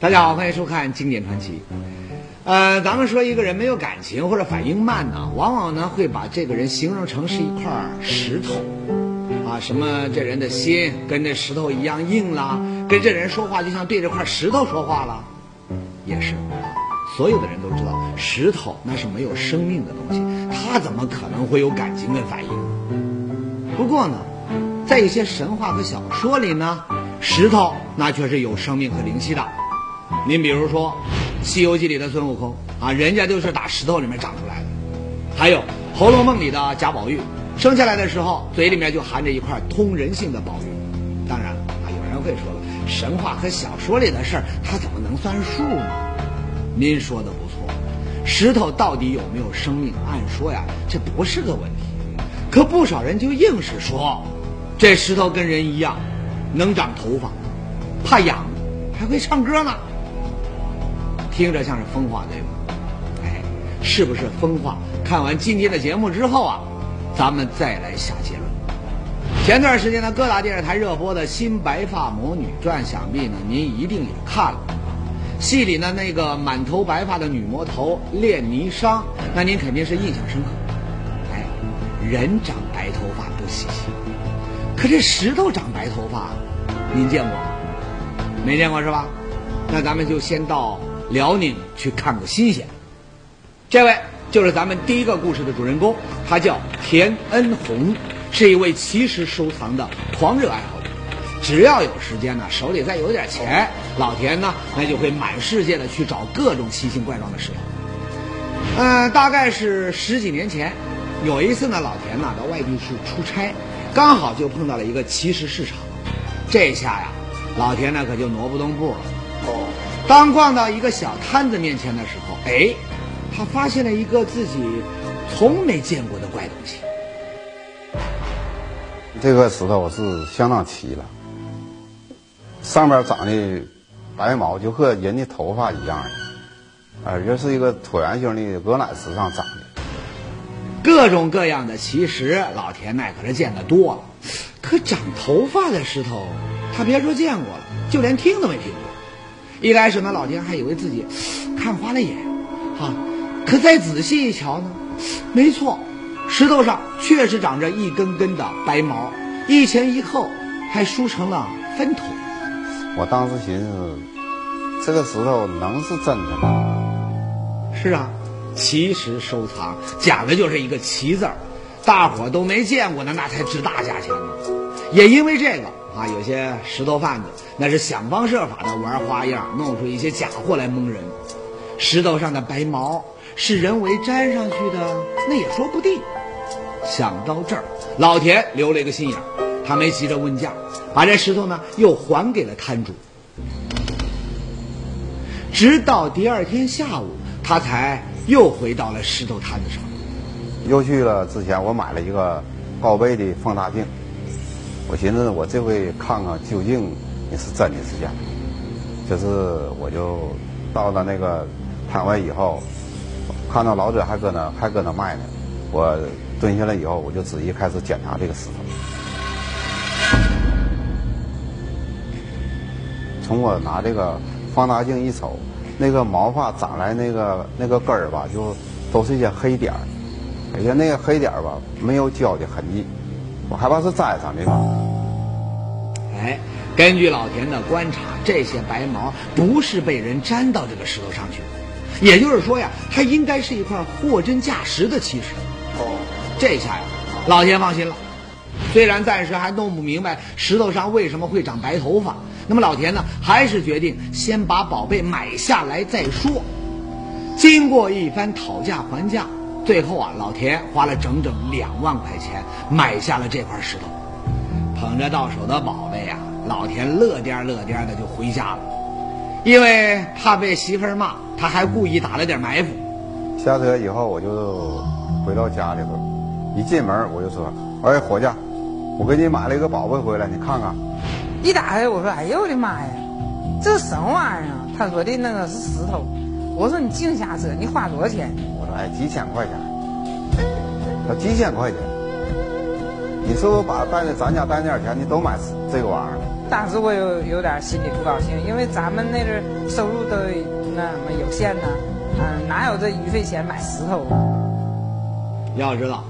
大家好，欢迎收看《经典传奇》。呃，咱们说一个人没有感情或者反应慢呢，往往呢会把这个人形容成是一块石头啊，什么这人的心跟这石头一样硬啦，跟这人说话就像对着块石头说话了，也是。所有的人都知道，石头那是没有生命的东西，它怎么可能会有感情跟反应？不过呢，在一些神话和小说里呢，石头那却是有生命和灵犀的。您比如说，《西游记》里的孙悟空啊，人家就是打石头里面长出来的；还有《红楼梦》里的贾宝玉，生下来的时候嘴里面就含着一块通人性的宝玉。当然啊，有人会说了，神话和小说里的事儿，它怎么能算数呢？您说的不错，石头到底有没有生命？按说呀，这不是个问题。可不少人就硬是说，这石头跟人一样，能长头发，怕痒，还会唱歌呢。听着像是疯话，对吗？哎，是不是疯话？看完今天的节目之后啊，咱们再来下结论。前段时间呢，各大电视台热播的新《白发魔女传》，想必呢您一定也看了。戏里呢那个满头白发的女魔头练霓裳，那您肯定是印象深刻。哎，人长白头发不稀奇，可这石头长白头发，您见过？没见过是吧？那咱们就先到。辽宁去看个新鲜。这位就是咱们第一个故事的主人公，他叫田恩红，是一位奇石收藏的狂热爱好者。只要有时间呢，手里再有点钱，老田呢那就会满世界的去找各种奇形怪状的石头。嗯，大概是十几年前，有一次呢，老田呢到外地去出差，刚好就碰到了一个奇石市场。这下呀，老田呢可就挪不动步了。哦。当逛到一个小摊子面前的时候，哎，他发现了一个自己从没见过的怪东西。这块石头是相当奇了，上面长的白毛就和人的头发一样，而且是一个椭圆形的鹅卵石上长的。各种各样的奇石，老田那可是见得多了，可长头发的石头，他别说见过了，就连听都没听过。一开始呢，老田还以为自己看花了眼，哈，可再仔细一瞧呢，没错，石头上确实长着一根根的白毛，一前一后，还梳成了分头。我当时寻思，这个石头能是真的吗？是啊，奇石收藏讲的就是一个“奇”字儿，大伙都没见过的，那才值大价钱呢。也因为这个。啊，有些石头贩子那是想方设法的玩花样，弄出一些假货来蒙人。石头上的白毛是人为粘上去的，那也说不定。想到这儿，老田留了一个心眼他没急着问价，把这石头呢又还给了摊主。直到第二天下午，他才又回到了石头摊子上，又去了之前我买了一个高倍的放大镜。我寻思，我这回看看究竟你是真的是假的。就是我就到了那个摊位以后，看到老者还搁那还搁那卖呢。我蹲下来以后，我就仔细开始检查这个石头。从我拿这个放大镜一瞅，那个毛发长来那个那个根儿吧，就都是一些黑点儿，而且那个黑点儿吧没有胶的痕迹。我害怕是栽上的吧？哎，根据老田的观察，这些白毛不是被人粘到这个石头上去的，也就是说呀，它应该是一块货真价实的奇石。哦，这下呀，老田放心了。虽然暂时还弄不明白石头上为什么会长白头发，那么老田呢，还是决定先把宝贝买下来再说。经过一番讨价还价。最后啊，老田花了整整两万块钱买下了这块石头，捧着到手的宝贝呀，老田乐颠乐颠的就回家了。因为怕被媳妇儿骂，他还故意打了点埋伏。下车以后，我就回到家里头，一进门我就说：“哎，伙计，我给你买了一个宝贝回来，你看看。”一打开，我说：“哎呦我的妈呀，这什么玩意儿？”他说的那个是石头。我说：“你净瞎扯，你花多少钱？”我说哎，几千块钱，他几千块钱，你是不是把带那咱家带那点钱，你都买这个玩意儿了？当时我有有点心里不高兴，因为咱们那阵收入都那什么有限呢，嗯，哪有这余费钱买石头啊？要知道，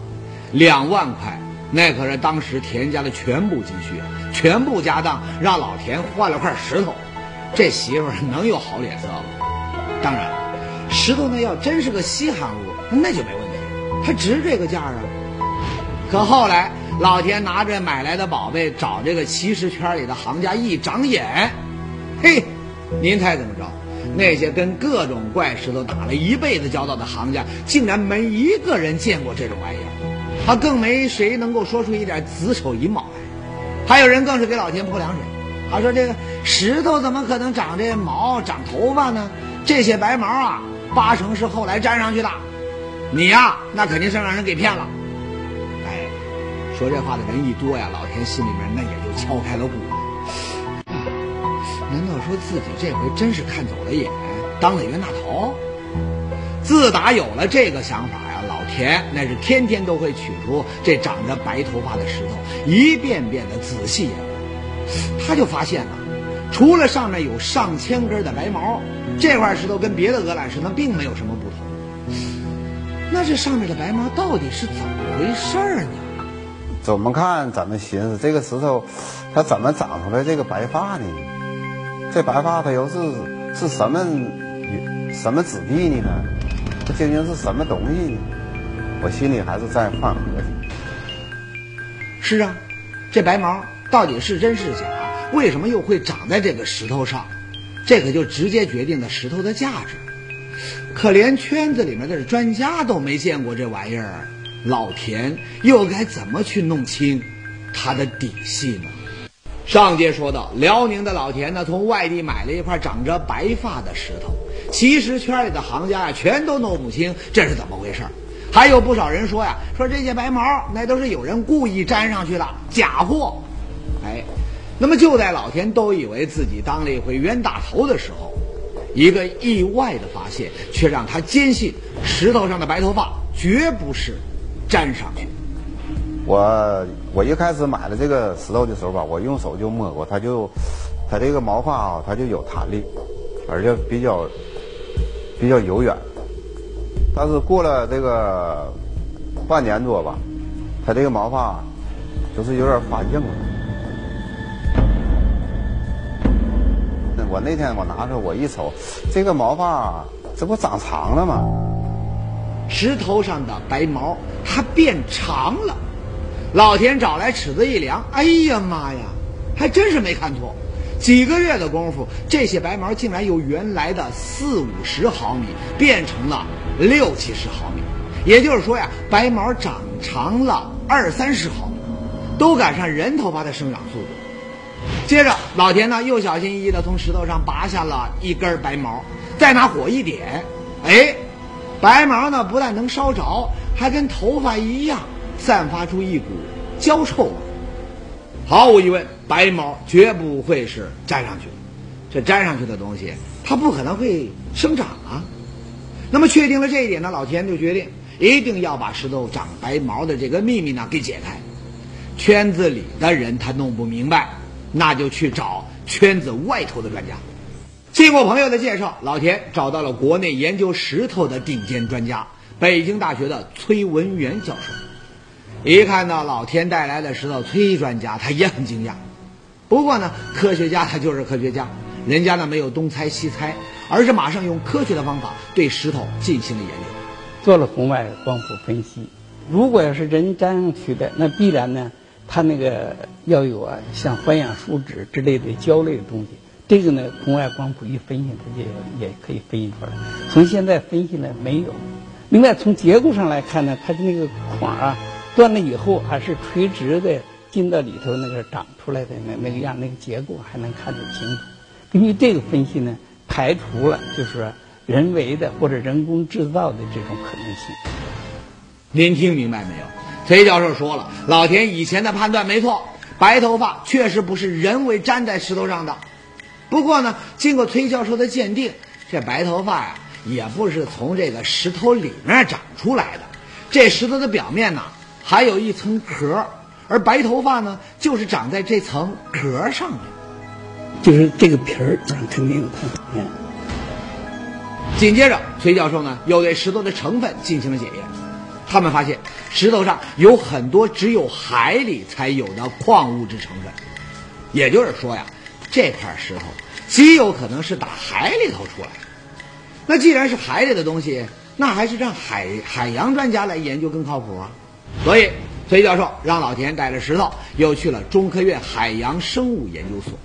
两万块那可是当时田家的全部积蓄，全部家当让老田换了块石头，这媳妇儿能有好脸色吗？当然，石头那要真是个稀罕物，那就没问题，它值这个价啊。可后来，老田拿着买来的宝贝找这个奇石圈里的行家一长眼，嘿，您猜怎么着？那些跟各种怪石头打了一辈子交道的行家，竟然没一个人见过这种玩意儿，他更没谁能够说出一点子丑寅卯来。还有人更是给老田泼凉水，他说：“这个石头怎么可能长这毛、长头发呢？这些白毛啊，八成是后来粘上去的。你呀，那肯定是让人给骗了。”哎，说这话的人一多呀，老田心里面那也就敲开了鼓。难道说自己这回真是看走了眼，当了冤大头？自打有了这个想法呀，老田那是天天都会取出这长着白头发的石头，一遍遍的仔细研究。他就发现了，除了上面有上千根的白毛，这块石头跟别的鹅卵石它并没有什么不同。那这上面的白毛到底是怎么回事呢？怎么看怎么寻思这个石头，它怎么长出来这个白发呢？这白发它又是是什么什么质地呢？它究竟是什么东西呢？我心里还是在犯合计。是啊，这白毛到底是真是假？为什么又会长在这个石头上？这可就直接决定了石头的价值。可连圈子里面的专家都没见过这玩意儿，老田又该怎么去弄清他的底细呢？上节说到，辽宁的老田呢，从外地买了一块长着白发的石头，其实圈里的行家呀，全都弄不清这是怎么回事还有不少人说呀，说这些白毛那都是有人故意粘上去的假货。哎，那么就在老田都以为自己当了一回冤大头的时候，一个意外的发现却让他坚信石头上的白头发绝不是粘上去。我我一开始买了这个石头的时候吧，我用手就摸过，它就它这个毛发啊，它就有弹力，而且比较比较柔软。但是过了这个半年多吧，它这个毛发就是有点发硬了。我那天我拿着我一瞅，这个毛发这不长长了吗？石头上的白毛它变长了。老田找来尺子一量，哎呀妈呀，还真是没看错。几个月的功夫，这些白毛竟然由原来的四五十毫米变成了六七十毫米，也就是说呀，白毛长长了二三十毫米，都赶上人头发的生长速度。接着，老田呢又小心翼翼地从石头上拔下了一根白毛，再拿火一点，哎，白毛呢不但能烧着，还跟头发一样。散发出一股焦臭味。毫无疑问，白毛绝不会是粘上去的。这粘上去的东西，它不可能会生长啊。那么，确定了这一点呢，老田就决定一定要把石头长白毛的这个秘密呢给解开。圈子里的人他弄不明白，那就去找圈子外头的专家。经过朋友的介绍，老田找到了国内研究石头的顶尖专家——北京大学的崔文元教授。一看到老天带来的石头，崔专家他也很惊讶。不过呢，科学家他就是科学家，人家呢没有东猜西猜，而是马上用科学的方法对石头进行了研究，做了红外光谱分析。如果要是人粘上去的，那必然呢，它那个要有啊，像环氧树脂之类的胶类的东西。这个呢，红外光谱一分析，它就也可以分析出来。从现在分析呢，没有。另外，从结构上来看呢，它的那个孔啊。断了以后还是垂直的进到里头那个长出来的那那个样那个结构还能看得清楚。根据这个分析呢，排除了就是说人为的或者人工制造的这种可能性。您听明白没有？崔教授说了，老田以前的判断没错，白头发确实不是人为粘在石头上的。不过呢，经过崔教授的鉴定，这白头发呀也不是从这个石头里面长出来的，这石头的表面呢。还有一层壳，而白头发呢，就是长在这层壳上面。就是这个皮儿上肯定有痛。嗯。紧接着，崔教授呢又对石头的成分进行了检验，他们发现石头上有很多只有海里才有的矿物质成分，也就是说呀，这块石头极有可能是打海里头出来的。那既然是海里的东西，那还是让海海洋专家来研究更靠谱啊。所以，崔教授让老田带着石头又去了中科院海洋生物研究所。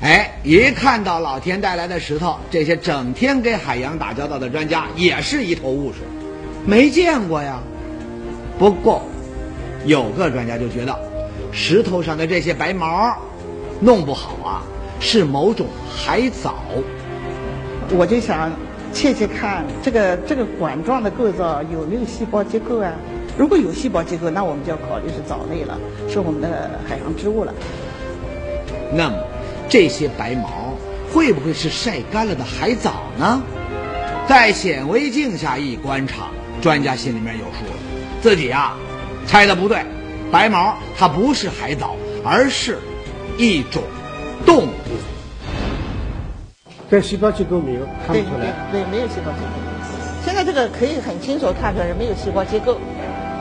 哎，一看到老田带来的石头，这些整天跟海洋打交道的专家也是一头雾水，没见过呀。不过，有个专家就觉得，石头上的这些白毛，弄不好啊是某种海藻。我就想切切看这个这个管状的构造有没有细胞结构啊？如果有细胞结构，那我们就要考虑是藻类了，是我们的海洋植物了。那么。这些白毛会不会是晒干了的海藻呢？在显微镜下一观察，专家心里面有数了。自己啊，猜的不对，白毛它不是海藻，而是一种动物。在细胞结构没有看不出来。对，没有细胞结构。现在这个可以很清楚看出来没有细胞结构，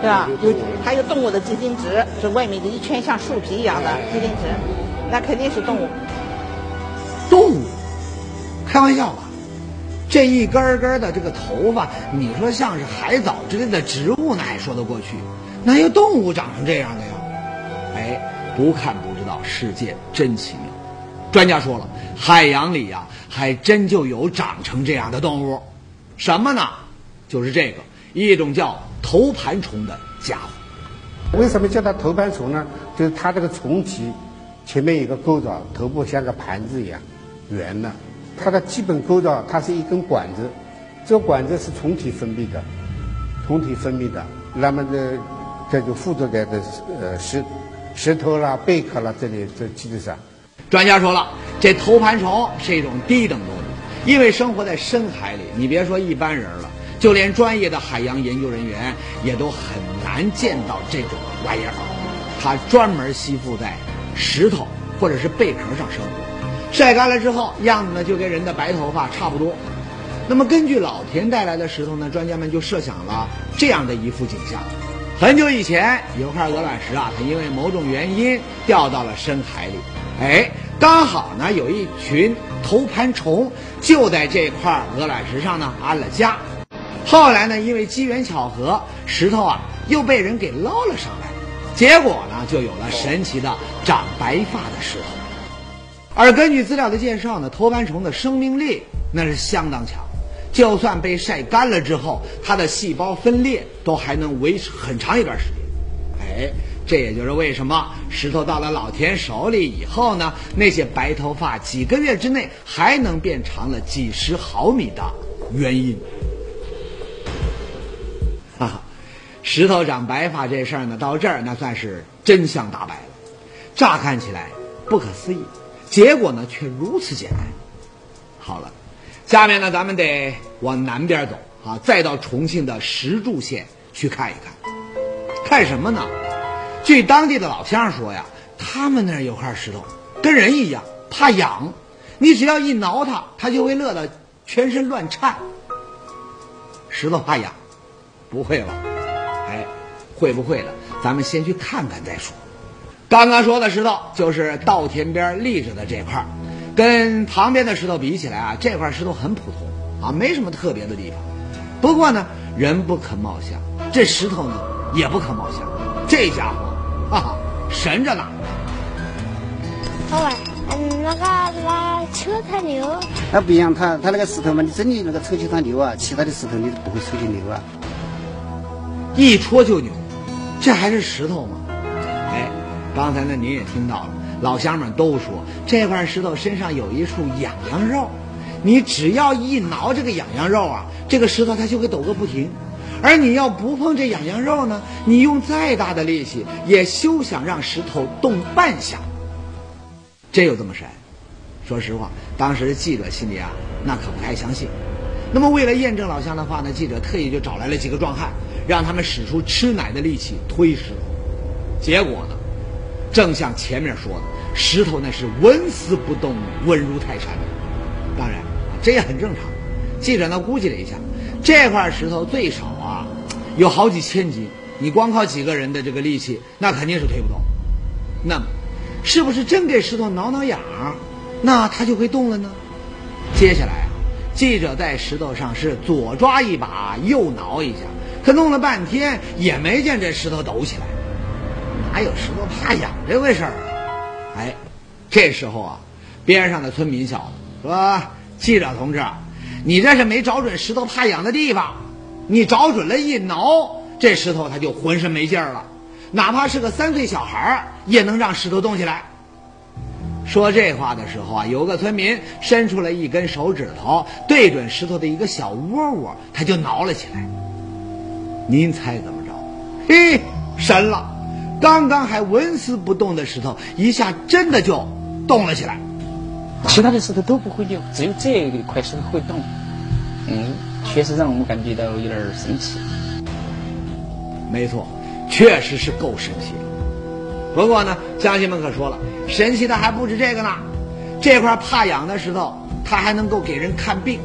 对吧？有还有动物的基因值，是外面的一圈像树皮一样的基因值，那肯定是动物。动物？开玩笑吧？这一根根的这个头发，你说像是海藻之类的植物，那还说得过去。哪有动物长成这样的呀？哎，不看不知道，世界真奇妙。专家说了，海洋里呀，还真就有长成这样的动物。什么呢？就是这个一种叫头盘虫的家伙。为什么叫它头盘虫呢？就是它这个虫体前面有个构造，头部像个盘子一样。圆的，它的基本构造，它是一根管子，这个管子是虫体分泌的，虫体分泌的，那么这这就附着在这呃石石头啦、贝壳啦这里这基础上。专家说了，这头盘虫是一种低等动物，因为生活在深海里，你别说一般人了，就连专业的海洋研究人员也都很难见到这种玩意儿。它专门吸附在石头或者是贝壳上生活。晒干了之后，样子呢就跟人的白头发差不多。那么根据老田带来的石头呢，专家们就设想了这样的一幅景象：很久以前有块鹅卵石啊，它因为某种原因掉到了深海里，哎，刚好呢有一群头盘虫就在这块鹅卵石上呢安了家。后来呢，因为机缘巧合，石头啊又被人给捞了上来，结果呢就有了神奇的长白发的石头。而根据资料的介绍呢，头盘虫的生命力那是相当强，就算被晒干了之后，它的细胞分裂都还能维持很长一段时间。哎，这也就是为什么石头到了老田手里以后呢，那些白头发几个月之内还能变长了几十毫米的原因。哈哈，石头长白发这事儿呢，到这儿那算是真相大白了。乍看起来不可思议。结果呢，却如此简单。好了，下面呢，咱们得往南边走啊，再到重庆的石柱县去看一看。看什么呢？据当地的老乡说呀，他们那儿有块石头，跟人一样，怕痒。你只要一挠它，它就会乐得全身乱颤。石头怕痒？不会吧？哎，会不会的？咱们先去看看再说。刚刚说的石头就是稻田边立着的这块，跟旁边的石头比起来啊，这块石头很普通啊，没什么特别的地方。不过呢，人不可貌相，这石头呢也不可貌相，这家伙，哈哈，神着呢。好玩，嗯，那个那秋它牛。那不一样，它它那个石头嘛，你真的那个抽起它牛啊，其他的石头你不会抽起牛啊。一戳就牛，这还是石头吗？刚才呢，您也听到了，老乡们都说这块石头身上有一处痒痒肉，你只要一挠这个痒痒肉啊，这个石头它就会抖个不停。而你要不碰这痒痒肉呢，你用再大的力气也休想让石头动半下。真有这么神？说实话，当时记者心里啊，那可不太相信。那么为了验证老乡的话呢，记者特意就找来了几个壮汉，让他们使出吃奶的力气推石头。结果呢？正像前面说的，石头那是纹丝不动，稳如泰山。当然，这也很正常。记者呢估计了一下，这块石头最少啊有好几千斤，你光靠几个人的这个力气，那肯定是推不动。那么，是不是真给石头挠挠痒，那它就会动了呢？接下来啊，记者在石头上是左抓一把，右挠一下，可弄了半天也没见这石头抖起来，哪有石头怕痒这回事儿？哎，这时候啊，边上的村民笑了，说：“记者同志，你这是没找准石头怕痒的地方，你找准了一挠，这石头它就浑身没劲儿了，哪怕是个三岁小孩儿也能让石头动起来。”说这话的时候啊，有个村民伸出了一根手指头，对准石头的一个小窝窝，他就挠了起来。您猜怎么着？嘿，神了！刚刚还纹丝不动的石头，一下真的就动了起来。其他的石头都不会动，只有这一块石头会动。嗯，确实让我们感觉到有点神奇。没错，确实是够神奇。不过呢，乡亲们可说了，神奇的还不止这个呢。这块怕痒的石头，它还能够给人看病。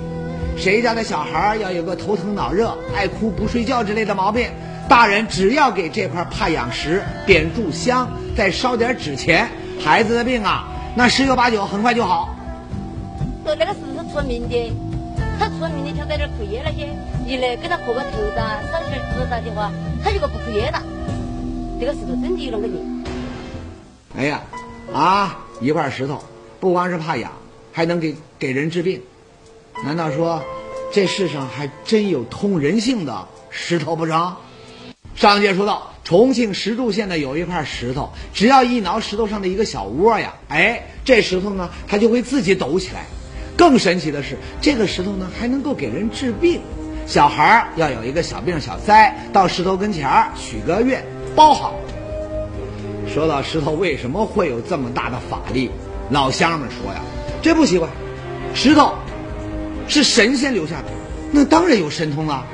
谁家的小孩要有个头疼脑热、爱哭不睡觉之类的毛病，大人只要给这块怕痒石点炷香，再烧点纸钱，孩子的病啊，那十有八九很快就好。说那个石头出了名的，他出了名的，就在这枯叶那些，你来给他磕个头噻，烧点纸啥的话，他就个不枯叶了。这个石头真的有那个灵。哎呀，啊，一块石头，不光是怕痒，还能给给人治病。难道说这世上还真有通人性的石头不成？上节说到，重庆石柱县呢有一块石头，只要一挠石头上的一个小窝呀，哎，这石头呢它就会自己抖起来。更神奇的是，这个石头呢还能够给人治病。小孩儿要有一个小病小灾，到石头跟前儿许个愿，包好。说到石头为什么会有这么大的法力，老乡们说呀，这不奇怪，石头是神仙留下的，那当然有神通了。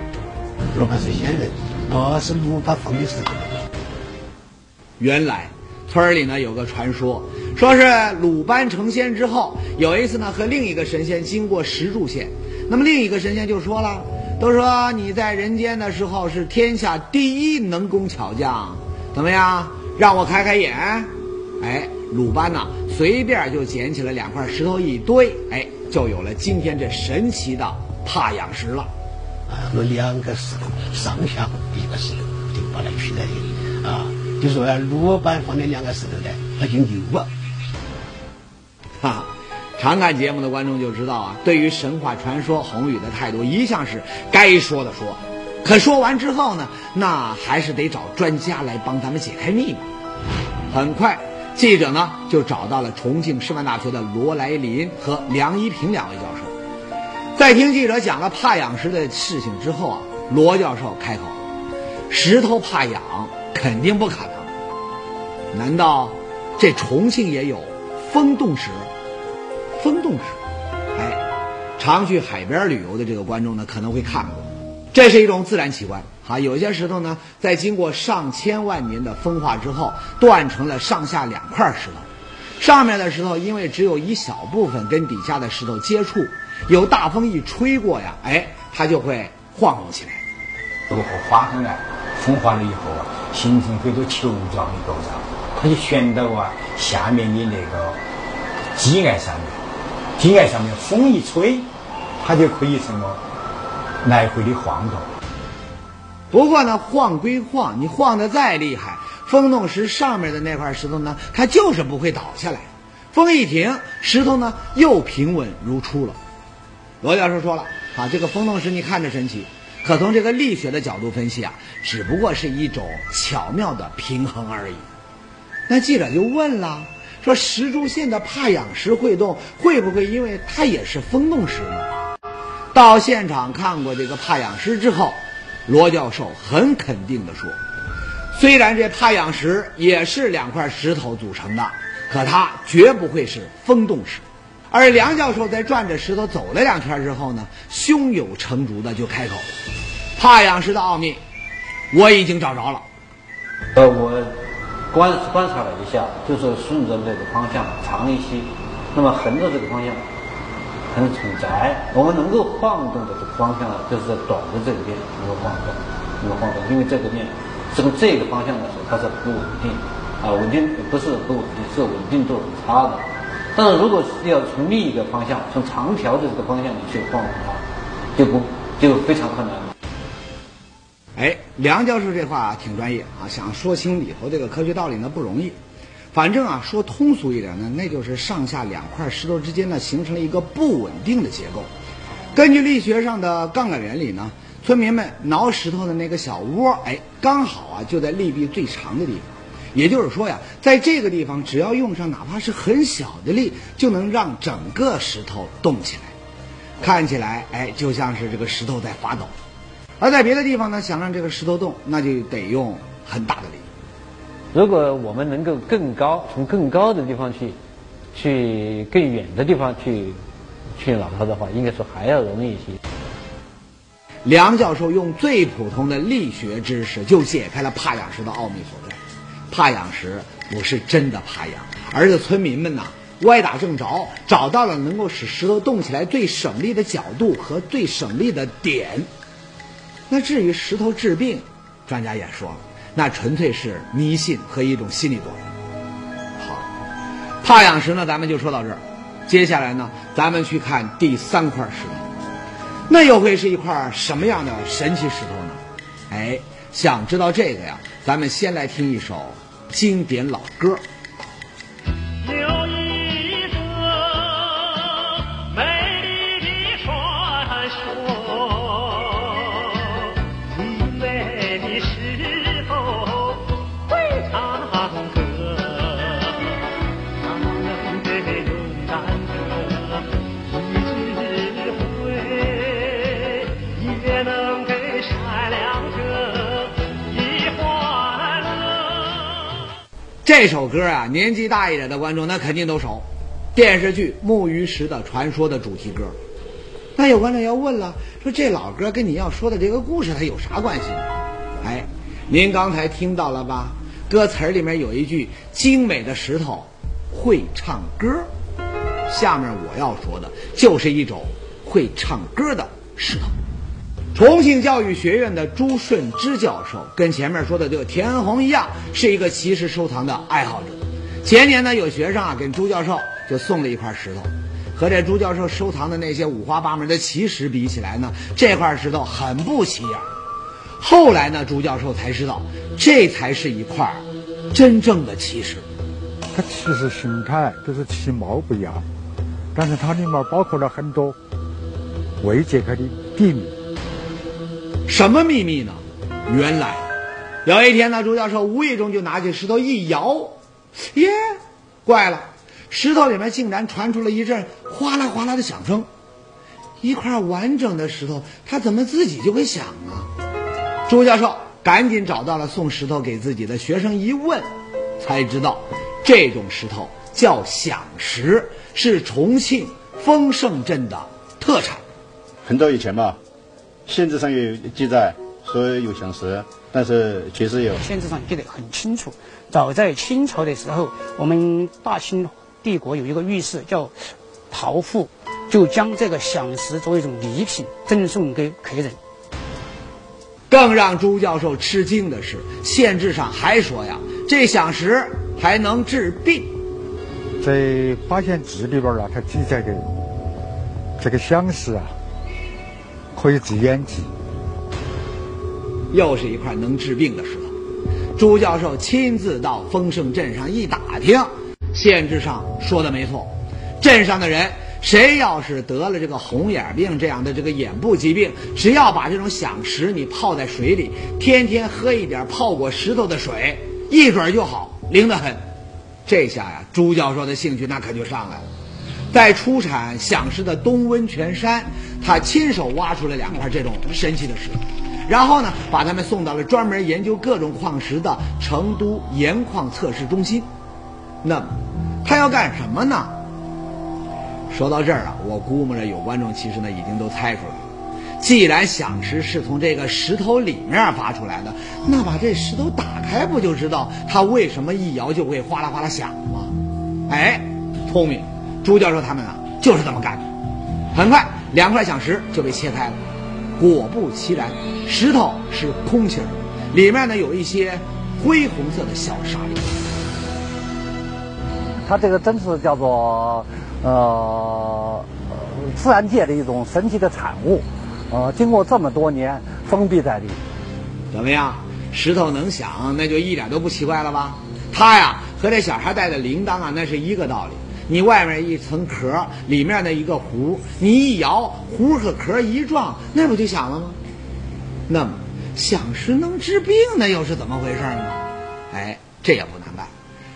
鲁班是仙人，我是鲁班封的石头。原来村里呢有个传说，说是鲁班成仙之后，有一次呢和另一个神仙经过石柱县，那么另一个神仙就说了，都说你在人间的时候是天下第一能工巧匠，怎么样？让我开开眼，哎，鲁班呐，随便就捡起了两块石头一堆，哎，就有了今天这神奇的怕痒石了。啊，有两个石头上下一个石头就把它取在这里啊，就说鲁班放的两个石头呢，那就牛啊。哈，常看节目的观众就知道啊，对于神话传说宏宇的态度一向是该说的说。可说完之后呢，那还是得找专家来帮咱们解开密码。很快，记者呢就找到了重庆师范大学的罗来林和梁一平两位教授。在听记者讲了怕痒石的事情之后啊，罗教授开口：“石头怕痒肯定不可能。难道这重庆也有风洞石？风洞石，哎，常去海边旅游的这个观众呢可能会看过。”这是一种自然奇观啊！有些石头呢，在经过上千万年的风化之后，断成了上下两块石头。上面的石头因为只有一小部分跟底下的石头接触，有大风一吹过呀，哎，它就会晃动起来。如果发生了风化了以后啊，形成很多球状的构造，它就悬到啊下面的那个基岸上面，基岸上面风一吹，它就可以什么？来回的晃动，不过呢，晃归晃，你晃得再厉害，风洞石上面的那块石头呢，它就是不会倒下来。风一停，石头呢又平稳如初了。罗教授说了啊，这个风洞石你看着神奇，可从这个力学的角度分析啊，只不过是一种巧妙的平衡而已。那记者就问了，说石柱县的怕痒石会动，会不会因为它也是风洞石呢？到现场看过这个怕痒石之后，罗教授很肯定地说：“虽然这怕痒石也是两块石头组成的，可它绝不会是风洞石。”而梁教授在转着石头走了两圈之后呢，胸有成竹的就开口：“怕痒石的奥秘，我已经找着了。”呃，我观观察了一下，就是顺着这个方向长一些，那么横着这个方向很很窄，我们能够晃动的这个方向呢，就是在短的这边能够晃动，能够晃动，因为这个面从这个方向的时候它是不稳定，啊，稳定不是不稳定，是稳定度很差的。但是如果是要从另一个方向，从长条的这个方向你去晃动它，就不就非常困难了。哎，梁教授这话挺专业啊，想说清里头这个科学道理呢不容易。反正啊，说通俗一点呢，那就是上下两块石头之间呢形成了一个不稳定的结构。根据力学上的杠杆原理呢，村民们挠石头的那个小窝，哎，刚好啊就在力臂最长的地方。也就是说呀，在这个地方，只要用上哪怕是很小的力，就能让整个石头动起来。看起来，哎，就像是这个石头在发抖。而在别的地方呢，想让这个石头动，那就得用很大的力。如果我们能够更高，从更高的地方去，去更远的地方去，去挠它的话，应该说还要容易一些。梁教授用最普通的力学知识，就解开了怕养石的奥秘所在。怕养石不是真的怕养，而是村民们呐歪打正着，找到了能够使石头动起来最省力的角度和最省力的点。那至于石头治病，专家也说了，那纯粹是迷信和一种心理作用。好，怕养石呢，咱们就说到这儿。接下来呢，咱们去看第三块石头，那又会是一块什么样的神奇石头呢？哎，想知道这个呀，咱们先来听一首经典老歌。这首歌啊，年纪大一点的观众那肯定都熟，电视剧《木鱼石的传说》的主题歌。那有观众要问了，说这老歌跟你要说的这个故事它有啥关系呢？哎，您刚才听到了吧？歌词里面有一句“精美的石头会唱歌”，下面我要说的就是一种会唱歌的石头。重庆教育学院的朱顺之教授跟前面说的这个田恩红一样，是一个奇石收藏的爱好者。前年呢，有学生啊跟朱教授就送了一块石头，和这朱教授收藏的那些五花八门的奇石比起来呢，这块石头很不起眼。后来呢，朱教授才知道，这才是一块真正的奇石。它其实形态都是其貌不一样，但是它里面包括了很多未解开的秘密。什么秘密呢？原来有一天呢，朱教授无意中就拿起石头一摇，耶，怪了，石头里面竟然传出了一阵哗啦哗啦的响声。一块完整的石头，它怎么自己就会响呢？朱教授赶紧找到了送石头给自己的学生，一问才知道，这种石头叫响石，是重庆丰盛镇的特产。很早以前吧。县志上有记载说有响石，但是确实有。县志上记得很清楚，早在清朝的时候，我们大清帝国有一个御史叫陶富，就将这个响石作为一种礼品赠送给客人。更让朱教授吃惊的是，县志上还说呀，这响石还能治病。在《八仙志》里边呢，它记载的这个响石啊。可以治眼疾，又是一块能治病的石头。朱教授亲自到丰盛镇上一打听，县志上说的没错，镇上的人谁要是得了这个红眼病这样的这个眼部疾病，只要把这种响石你泡在水里，天天喝一点泡过石头的水，一准就好，灵得很。这下呀，朱教授的兴趣那可就上来了。在出产响石的东温泉山，他亲手挖出了两块这种神奇的石头，然后呢，把它们送到了专门研究各种矿石的成都盐矿测试中心。那么，他要干什么呢？说到这儿啊，我估摸着有观众其实呢已经都猜出来了，既然响石是从这个石头里面发出来的，那把这石头打开，不就知道它为什么一摇就会哗啦哗啦响吗？哎，聪明，朱教授他们啊就是这么干的。很快，两块响石就被切开了，果不其然，石头是空心儿，里面呢有一些灰红色的小沙粒。它这个真是叫做呃自然界的一种神奇的产物，呃，经过这么多年封闭在里，怎么样？石头能响，那就一点都不奇怪了吧？它呀和这小孩带的铃铛啊，那是一个道理。你外面一层壳，里面的一个壶，你一摇，壶和壳一撞，那不就响了吗？那么响石能治病，那又是怎么回事呢？哎，这也不难办。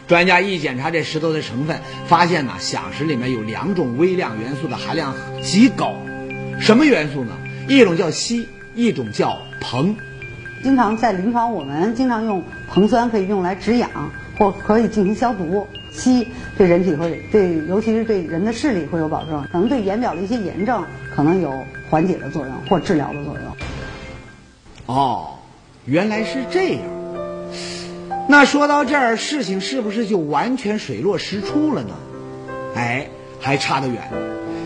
专家一检查这石头的成分，发现呢，响石里面有两种微量元素的含量极高。什么元素呢？一种叫硒，一种叫硼。经常在临床，我们经常用硼酸可以用来止痒，或可以进行消毒。硒对人体会对，尤其是对人的视力会有保证，可能对眼表的一些炎症可能有缓解的作用或治疗的作用。哦，原来是这样。那说到这儿，事情是不是就完全水落石出了呢？哎，还差得远。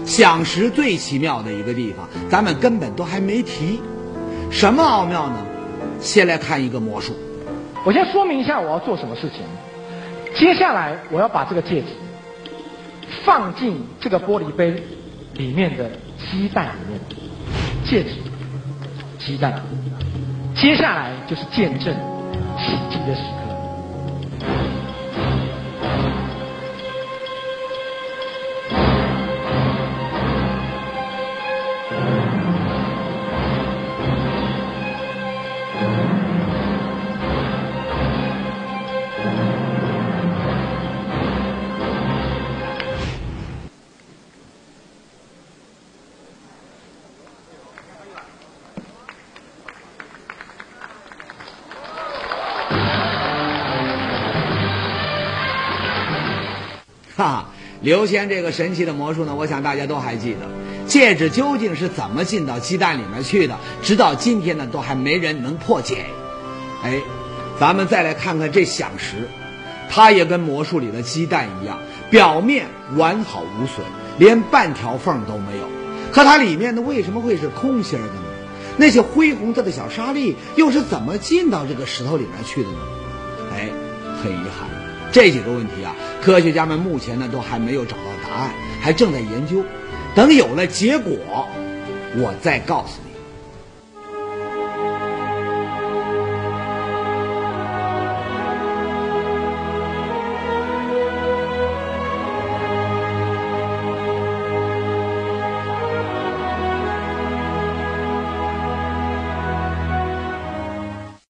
响石最奇妙的一个地方，咱们根本都还没提。什么奥妙呢？先来看一个魔术。我先说明一下我要做什么事情。接下来我要把这个戒指放进这个玻璃杯里面的鸡蛋里面。戒指，鸡蛋。接下来就是见证奇迹的时刻。刘谦这个神奇的魔术呢，我想大家都还记得。戒指究竟是怎么进到鸡蛋里面去的？直到今天呢，都还没人能破解。哎，咱们再来看看这响石，它也跟魔术里的鸡蛋一样，表面完好无损，连半条缝都没有。可它里面呢，为什么会是空心的呢？那些灰红色的小沙粒又是怎么进到这个石头里面去的呢？哎，很遗憾，这几个问题啊，科学家们目前呢都还没有找到答案，还正在研究。等有了结果，我再告诉你。